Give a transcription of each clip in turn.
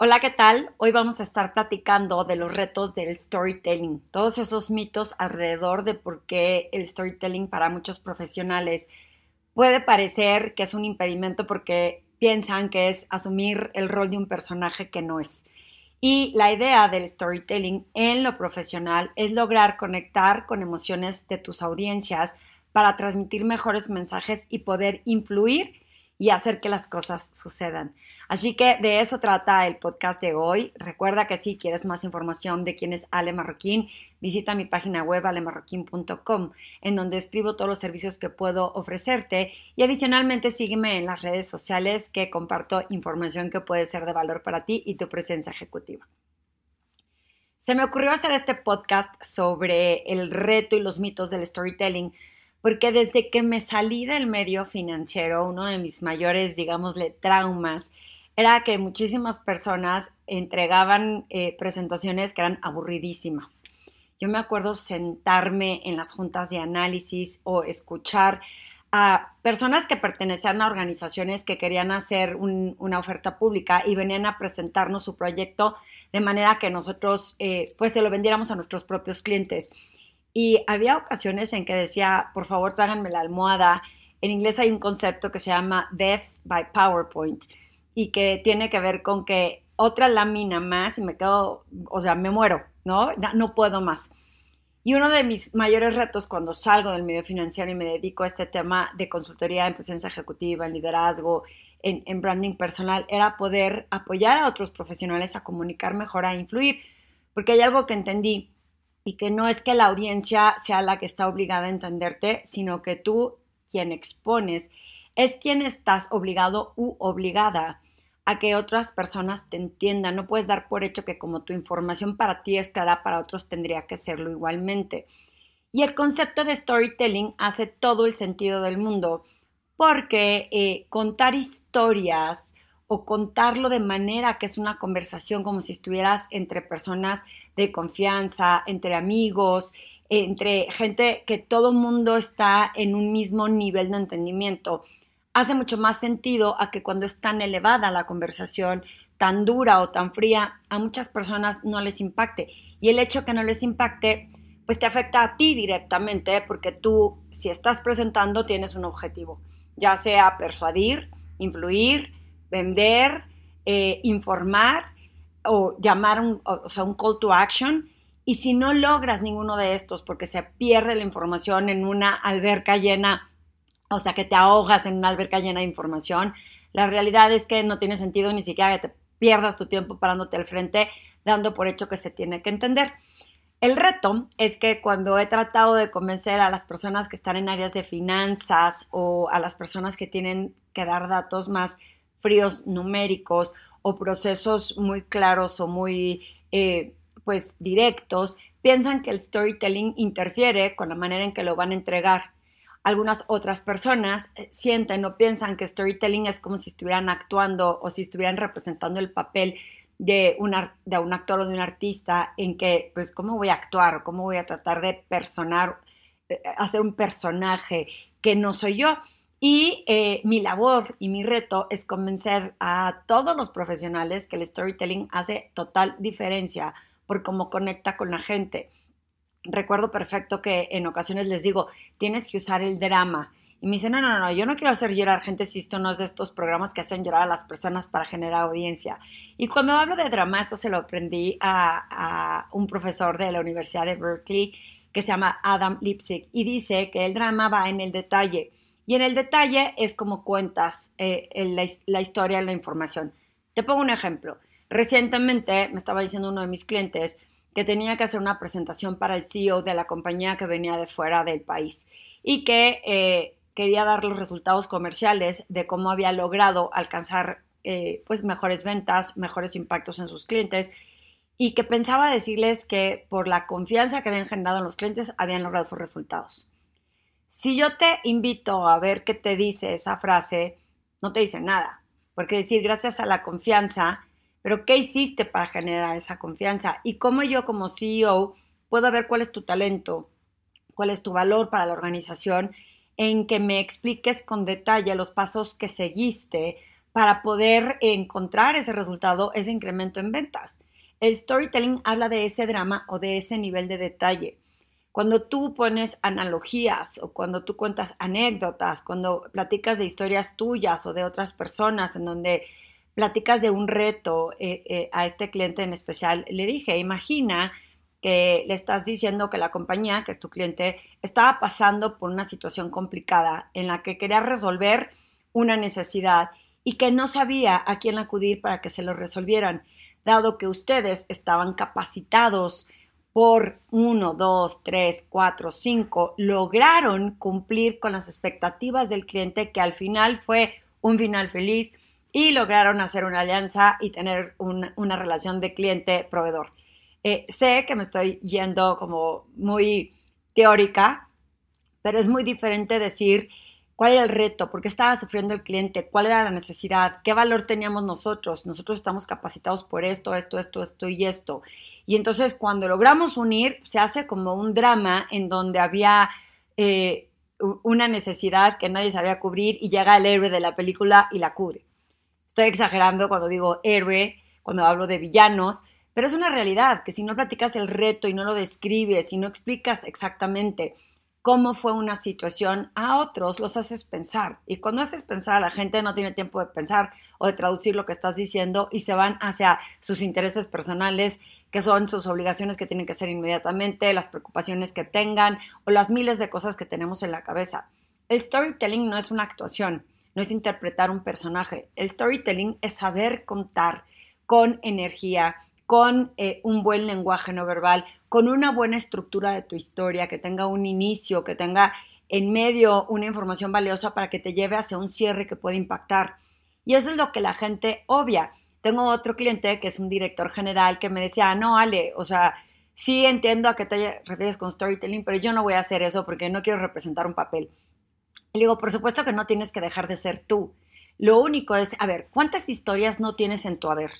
Hola, ¿qué tal? Hoy vamos a estar platicando de los retos del storytelling, todos esos mitos alrededor de por qué el storytelling para muchos profesionales puede parecer que es un impedimento porque piensan que es asumir el rol de un personaje que no es. Y la idea del storytelling en lo profesional es lograr conectar con emociones de tus audiencias para transmitir mejores mensajes y poder influir y hacer que las cosas sucedan. Así que de eso trata el podcast de hoy. Recuerda que si quieres más información de quién es Ale Marroquín, visita mi página web alemarroquín.com, en donde escribo todos los servicios que puedo ofrecerte y adicionalmente sígueme en las redes sociales que comparto información que puede ser de valor para ti y tu presencia ejecutiva. Se me ocurrió hacer este podcast sobre el reto y los mitos del storytelling porque desde que me salí del medio financiero, uno de mis mayores, digámosle, traumas era que muchísimas personas entregaban eh, presentaciones que eran aburridísimas. Yo me acuerdo sentarme en las juntas de análisis o escuchar a personas que pertenecían a organizaciones que querían hacer una oferta pública y venían a presentarnos su proyecto de manera que nosotros eh, pues se lo vendiéramos a nuestros propios clientes. Y había ocasiones en que decía, por favor, tráiganme la almohada. En inglés hay un concepto que se llama Death by PowerPoint y que tiene que ver con que otra lámina más y me quedo, o sea, me muero, ¿no? No puedo más. Y uno de mis mayores retos cuando salgo del medio financiero y me dedico a este tema de consultoría en presencia ejecutiva, en liderazgo, en, en, branding personal, era poder apoyar a otros profesionales a comunicar mejor, a influir. Porque hay algo que entendí y que no es que la audiencia sea la que está obligada a entenderte, sino que tú, quien expones, es quien estás obligado u obligada a que otras personas te entiendan. No puedes dar por hecho que como tu información para ti es clara, para otros tendría que serlo igualmente. Y el concepto de storytelling hace todo el sentido del mundo, porque eh, contar historias o contarlo de manera que es una conversación como si estuvieras entre personas de confianza, entre amigos, entre gente que todo mundo está en un mismo nivel de entendimiento hace mucho más sentido a que cuando es tan elevada la conversación, tan dura o tan fría, a muchas personas no les impacte. Y el hecho que no les impacte, pues te afecta a ti directamente, porque tú, si estás presentando, tienes un objetivo, ya sea persuadir, influir, vender, eh, informar o llamar un, o sea, un call to action. Y si no logras ninguno de estos porque se pierde la información en una alberca llena o sea, que te ahogas en una alberca llena de información. La realidad es que no tiene sentido ni siquiera que te pierdas tu tiempo parándote al frente, dando por hecho que se tiene que entender. El reto es que cuando he tratado de convencer a las personas que están en áreas de finanzas o a las personas que tienen que dar datos más fríos numéricos o procesos muy claros o muy eh, pues directos, piensan que el storytelling interfiere con la manera en que lo van a entregar algunas otras personas eh, sienten o piensan que storytelling es como si estuvieran actuando o si estuvieran representando el papel de un, de un actor o de un artista en que, pues, ¿cómo voy a actuar cómo voy a tratar de personar, eh, hacer un personaje que no soy yo? Y eh, mi labor y mi reto es convencer a todos los profesionales que el storytelling hace total diferencia por cómo conecta con la gente recuerdo perfecto que en ocasiones les digo, tienes que usar el drama. Y me dicen, no, no, no, yo no quiero hacer llorar gente si esto no es de estos programas que hacen llorar a las personas para generar audiencia. Y cuando hablo de drama, eso se lo aprendí a, un profesor de la Universidad de Berkeley que se llama Adam Lipsig y dice que el drama va en el detalle. Y en el detalle es como cuentas eh, la, la historia, la información. Te pongo un ejemplo. Recientemente me estaba diciendo uno de mis clientes, que tenía que hacer una presentación para el CEO de la compañía que venía de fuera del país y que eh, quería dar los resultados comerciales de cómo había logrado alcanzar eh, pues mejores ventas, mejores impactos en sus clientes y que pensaba decirles que por la confianza que habían generado en los clientes habían logrado sus resultados. Si yo te invito a ver qué te dice esa frase, no te dice nada, porque decir gracias a la confianza pero ¿qué hiciste para generar esa confianza? Y cómo yo como CEO puedo ver cuál es tu talento, cuál es tu valor para la organización, en que me expliques con detalle los pasos que seguiste para poder encontrar ese resultado, ese incremento en ventas. El storytelling habla de ese drama o de ese nivel de detalle. Cuando tú pones analogías o cuando tú cuentas anécdotas, cuando platicas de historias tuyas o de otras personas en donde platicas de un reto eh, eh, a este cliente en especial, le dije, imagina que le estás diciendo que la compañía, que es tu cliente, estaba pasando por una situación complicada en la que quería resolver una necesidad y que no sabía a quién acudir para que se lo resolvieran, dado que ustedes estaban capacitados por uno, dos, tres, cuatro, cinco, lograron cumplir con las expectativas del cliente que al final fue un final feliz y lograron hacer una alianza y tener una relación de cliente-proveedor. Eh, sé que me estoy yendo como muy teórica, pero es muy diferente decir cuál era el reto, por qué estaba sufriendo el cliente, cuál era la necesidad, qué valor teníamos nosotros. Nosotros estamos capacitados por esto, esto, esto, esto y esto. Y entonces cuando logramos unir, se hace como un drama en donde había eh, una necesidad que nadie sabía cubrir y llega el héroe de la película y la cubre. Estoy exagerando cuando digo héroe, cuando hablo de villanos, pero es una realidad que si no platicas el reto y no lo describes y no explicas exactamente cómo fue una situación a otros, los haces pensar. Y cuando haces pensar a la gente no tiene tiempo de pensar o de traducir lo que estás diciendo y se van hacia sus intereses personales, que son sus obligaciones que tienen que hacer inmediatamente, las preocupaciones que tengan o las miles de cosas que tenemos en la cabeza. El storytelling no es una actuación no es interpretar un personaje. El storytelling es saber contar con energía, con eh, un buen lenguaje no verbal, con una buena estructura de tu historia, que tenga un inicio, que tenga en medio una información valiosa para que te lleve hacia un cierre que puede impactar. Y eso es lo que la gente obvia. Tengo otro cliente que es un director general que me decía, no, Ale, o sea, sí entiendo a qué te refieres con storytelling, pero yo no voy a hacer eso porque no quiero representar un papel. Le digo, por supuesto que no tienes que dejar de ser tú. Lo único es, a ver, ¿cuántas historias no tienes en tu haber?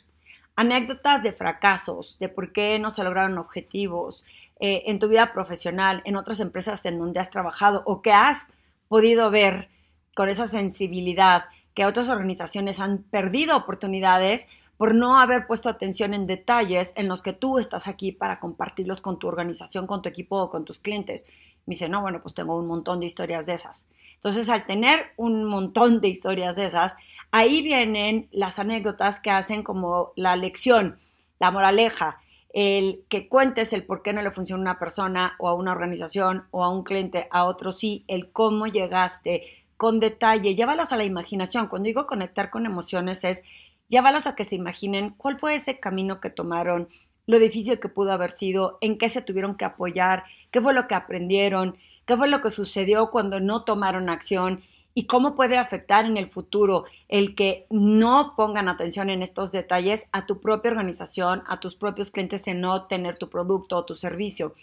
Anécdotas de fracasos, de por qué no se lograron objetivos, eh, en tu vida profesional, en otras empresas en donde has trabajado o que has podido ver con esa sensibilidad que otras organizaciones han perdido oportunidades por no haber puesto atención en detalles en los que tú estás aquí para compartirlos con tu organización, con tu equipo o con tus clientes. Me dice, no, bueno, pues tengo un montón de historias de esas. Entonces, al tener un montón de historias de esas, ahí vienen las anécdotas que hacen como la lección, la moraleja, el que cuentes el por qué no le funciona a una persona o a una organización o a un cliente, a otro sí, el cómo llegaste con detalle, llévalos a la imaginación. Cuando digo conectar con emociones es llévalos a que se imaginen cuál fue ese camino que tomaron, lo difícil que pudo haber sido, en qué se tuvieron que apoyar, qué fue lo que aprendieron, qué fue lo que sucedió cuando no tomaron acción y cómo puede afectar en el futuro el que no pongan atención en estos detalles a tu propia organización, a tus propios clientes en no tener tu producto o tu servicio.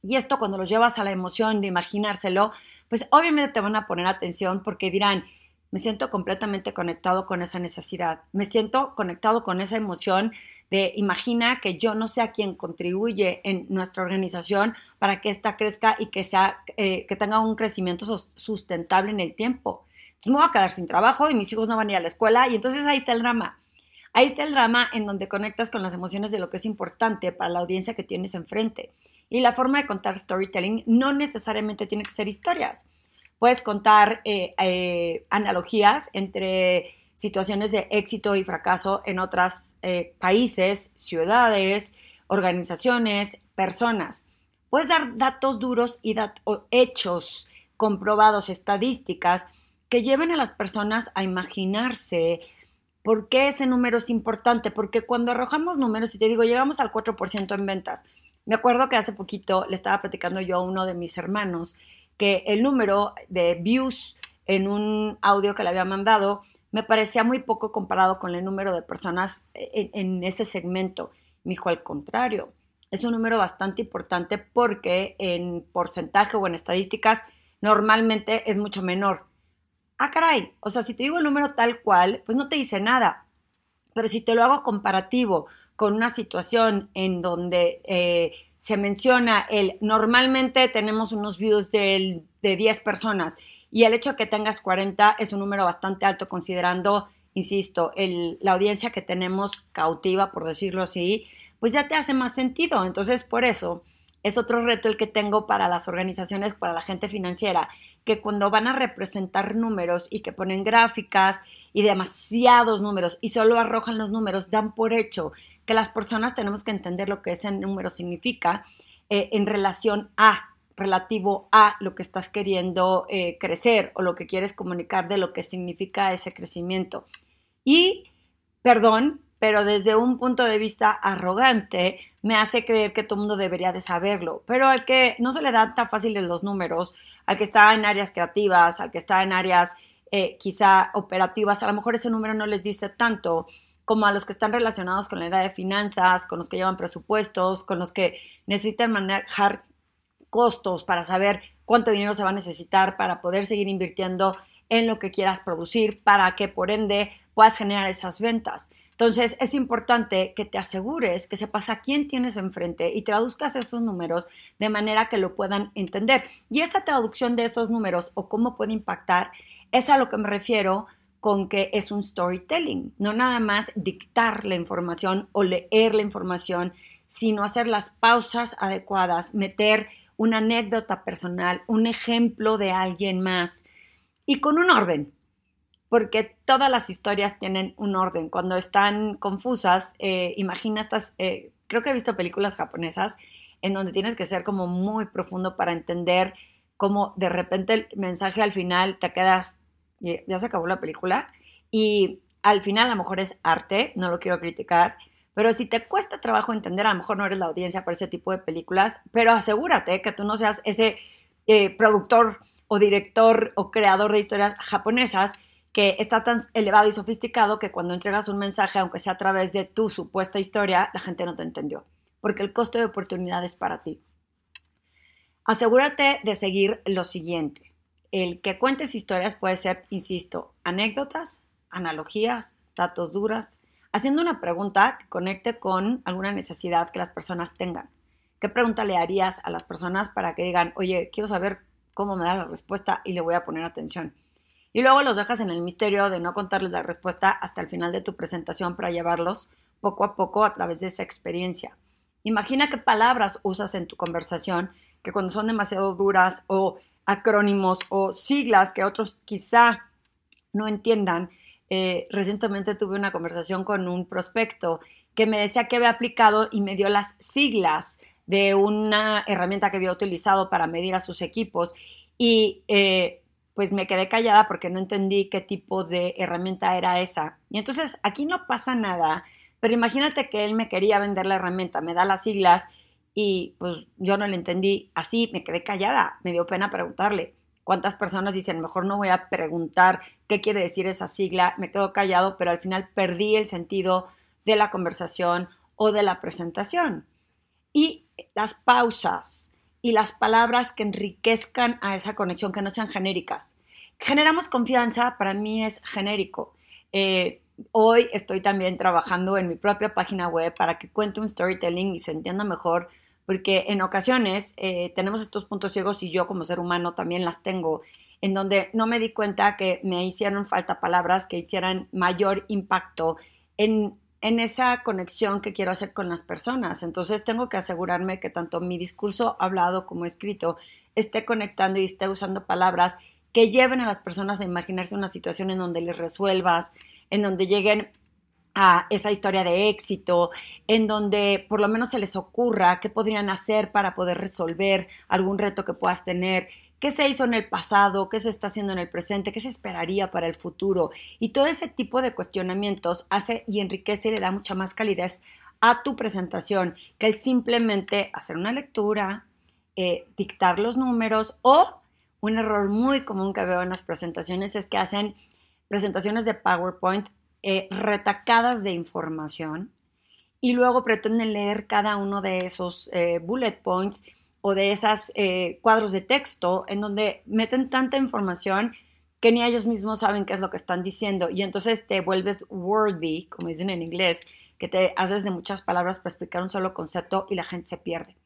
Y esto cuando lo llevas a la emoción de imaginárselo, pues obviamente te van a poner atención porque dirán, me siento completamente conectado con esa necesidad, me siento conectado con esa emoción de imagina que yo no sea quien contribuye en nuestra organización para que ésta crezca y que, sea, eh, que tenga un crecimiento sustentable en el tiempo. Entonces me voy a quedar sin trabajo y mis hijos no van a ir a la escuela y entonces ahí está el drama. Ahí está el drama en donde conectas con las emociones de lo que es importante para la audiencia que tienes enfrente. Y la forma de contar storytelling no necesariamente tiene que ser historias. Puedes contar eh, eh, analogías entre situaciones de éxito y fracaso en otros eh, países, ciudades, organizaciones, personas. Puedes dar datos duros y hechos comprobados, estadísticas, que lleven a las personas a imaginarse por qué ese número es importante. Porque cuando arrojamos números, y te digo, llegamos al 4% en ventas, me acuerdo que hace poquito le estaba platicando yo a uno de mis hermanos que el número de views en un audio que le había mandado me parecía muy poco comparado con el número de personas en, ese segmento. Me dijo, al contrario, es un número bastante importante porque en porcentaje o en estadísticas normalmente es mucho menor. Ah, caray, o sea, si te digo el número tal cual, pues no te dice nada. Pero si te lo hago comparativo con una situación en donde eh, se menciona el normalmente tenemos unos views de 10 personas y el hecho de que tengas 40 es un número bastante alto considerando insisto, la audiencia que tenemos cautiva, por decirlo así, pues ya te hace más sentido. Entonces, por eso es otro reto el que tengo para las organizaciones, para la gente financiera, que cuando van a representar números y que ponen gráficas y demasiados números y solo arrojan los números, dan por hecho que las personas tenemos que entender lo que ese número significa eh, en relación a relativo a lo que estás queriendo eh, crecer o lo que quieres comunicar de lo que significa ese crecimiento. Y, perdón, pero desde un punto de vista arrogante, me hace creer que todo el mundo debería de saberlo. Pero al que no se le dan tan fáciles los números, al que está en áreas creativas, al que está en áreas eh, quizá operativas, a lo mejor ese número no les dice tanto como a los que están relacionados con la área de finanzas, con los que llevan presupuestos, con los que necesitan manejar costos para saber cuánto dinero se va a necesitar para poder seguir invirtiendo en lo que quieras producir para que por ende puedas generar esas ventas. Entonces es importante que te asegures que sepas a quién tienes enfrente y traduzcas esos números de manera que lo puedan entender. Y esta traducción de esos números o cómo puede impactar es a lo que me refiero con que es un storytelling, no nada más dictar la información o leer la información, sino hacer las pausas adecuadas, meter una anécdota personal, un ejemplo de alguien más y con un orden, porque todas las historias tienen un orden. Cuando están confusas, eh, imagina estas, eh, creo que he visto películas japonesas en donde tienes que ser como muy profundo para entender cómo de repente el mensaje al final te quedas, ya se acabó la película, y al final a lo mejor es arte, no lo quiero criticar, pero si te cuesta trabajo entender, a lo mejor no eres la audiencia para ese tipo de películas, pero asegúrate que tú no seas ese eh, productor o director o creador de historias japonesas que está tan elevado y sofisticado que cuando entregas un mensaje, aunque sea a través de tu supuesta historia, la gente no te entendió, porque el costo de oportunidad es para ti. Asegúrate de seguir lo siguiente. El que cuentes historias puede ser, insisto, anécdotas, analogías, datos duras, haciendo una pregunta que conecte con alguna necesidad que las personas tengan. ¿Qué pregunta le harías a las personas para que digan, oye, quiero saber cómo me da la respuesta y le voy a poner atención. Y luego los dejas en el misterio de no contarles la respuesta hasta el final de tu presentación para llevarlos poco a poco a través de esa experiencia. Imagina qué palabras usas en tu conversación que cuando son demasiado duras o acrónimos o siglas que otros quizá no entiendan. Eh, recientemente tuve una conversación con un prospecto que me decía que había aplicado y me dio las siglas de una herramienta que había utilizado para medir a sus equipos y eh, pues me quedé callada porque no entendí qué tipo de herramienta era esa. Y entonces aquí no pasa nada, pero imagínate que él me quería vender la herramienta, me da las siglas y pues yo no le entendí así, me quedé callada, me dio pena preguntarle. ¿Cuántas personas dicen, mejor no voy a preguntar qué quiere decir esa sigla? Me quedo callado, pero al final perdí el sentido de la conversación o de la presentación. Y las pausas y las palabras que enriquezcan a esa conexión, que no sean genéricas. Generamos confianza, para mí es genérico. Eh, hoy estoy también trabajando en mi propia página web para que cuente un storytelling y se entienda mejor, porque en ocasiones eh, tenemos estos puntos ciegos y yo como ser humano también las tengo, en donde no me di cuenta que me hicieron falta palabras que hicieran mayor impacto en en esa conexión que quiero hacer con las personas. Entonces tengo que asegurarme que tanto mi discurso hablado como escrito esté conectando y esté usando palabras que lleven a las personas a imaginarse una situación en donde les resuelvas, en donde lleguen a esa historia de éxito, en donde por lo menos se les ocurra qué podrían hacer para poder resolver algún reto que puedas tener, qué se hizo en el pasado, qué se está haciendo en el presente, qué se esperaría para el futuro. Y todo ese tipo de cuestionamientos hace y enriquece y le da mucha más calidez a tu presentación que el simplemente hacer una lectura, eh, dictar los números o un error muy común que veo en las presentaciones es que hacen presentaciones de PowerPoint eh, retacadas de información y luego pretenden leer cada uno de esos eh, bullet points o de esos eh, cuadros de texto en donde meten tanta información que ni ellos mismos saben qué es lo que están diciendo y entonces te vuelves wordy, como dicen en inglés, que te haces de muchas palabras para explicar un solo concepto y la gente se pierde.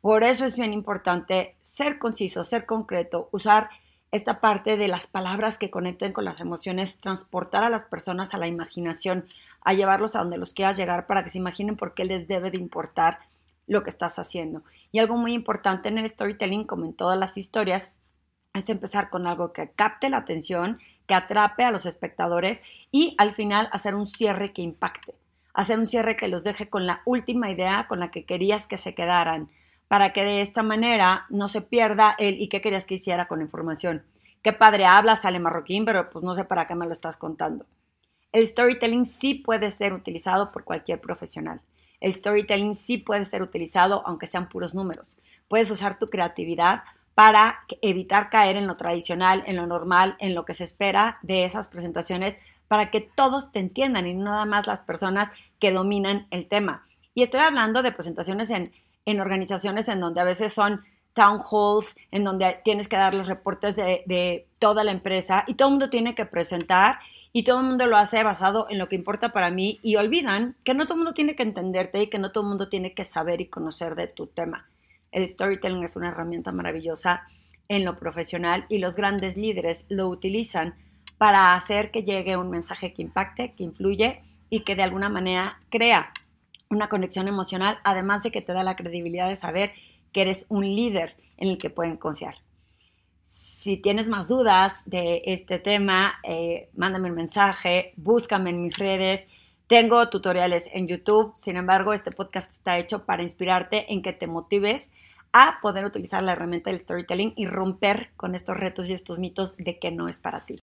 Por eso es bien importante ser conciso, ser concreto, usar esta parte de las palabras que conecten con las emociones, transportar a las personas a la imaginación, a llevarlos a donde los quieras llegar para que se imaginen por qué les debe de importar lo que estás haciendo. Y algo muy importante en el storytelling, como en todas las historias, es empezar con algo que capte la atención, que atrape a los espectadores y al final hacer un cierre que impacte, hacer un cierre que los deje con la última idea con la que querías que se quedaran, para que de esta manera no se pierda el y qué querías que hiciera con información. Qué padre habla, sale marroquín, pero pues no sé para qué me lo estás contando. El storytelling sí puede ser utilizado por cualquier profesional. El storytelling sí puede ser utilizado aunque sean puros números. Puedes usar tu creatividad para evitar caer en lo tradicional, en lo normal, en lo que se espera de esas presentaciones, para que todos te entiendan y no nada más las personas que dominan el tema. Y estoy hablando de presentaciones en, en organizaciones en donde a veces son town halls, en donde tienes que dar los reportes de, de toda la empresa y todo el mundo tiene que presentar y todo el mundo lo hace basado en lo que importa para mí y olvidan que no todo el mundo tiene que entenderte y que no todo el mundo tiene que saber y conocer de tu tema. El storytelling es una herramienta maravillosa en lo profesional y los grandes líderes lo utilizan para hacer que llegue un mensaje que impacte, que influye y que de alguna manera crea una conexión emocional, además de que te da la credibilidad de saber que eres un líder en el que pueden confiar. Si tienes más dudas de este tema, eh, mándame un mensaje, búscame en mis redes. Tengo tutoriales en YouTube, sin embargo, este podcast está hecho para inspirarte en que te motives a poder utilizar la herramienta del storytelling y romper con estos retos y estos mitos de que no es para ti.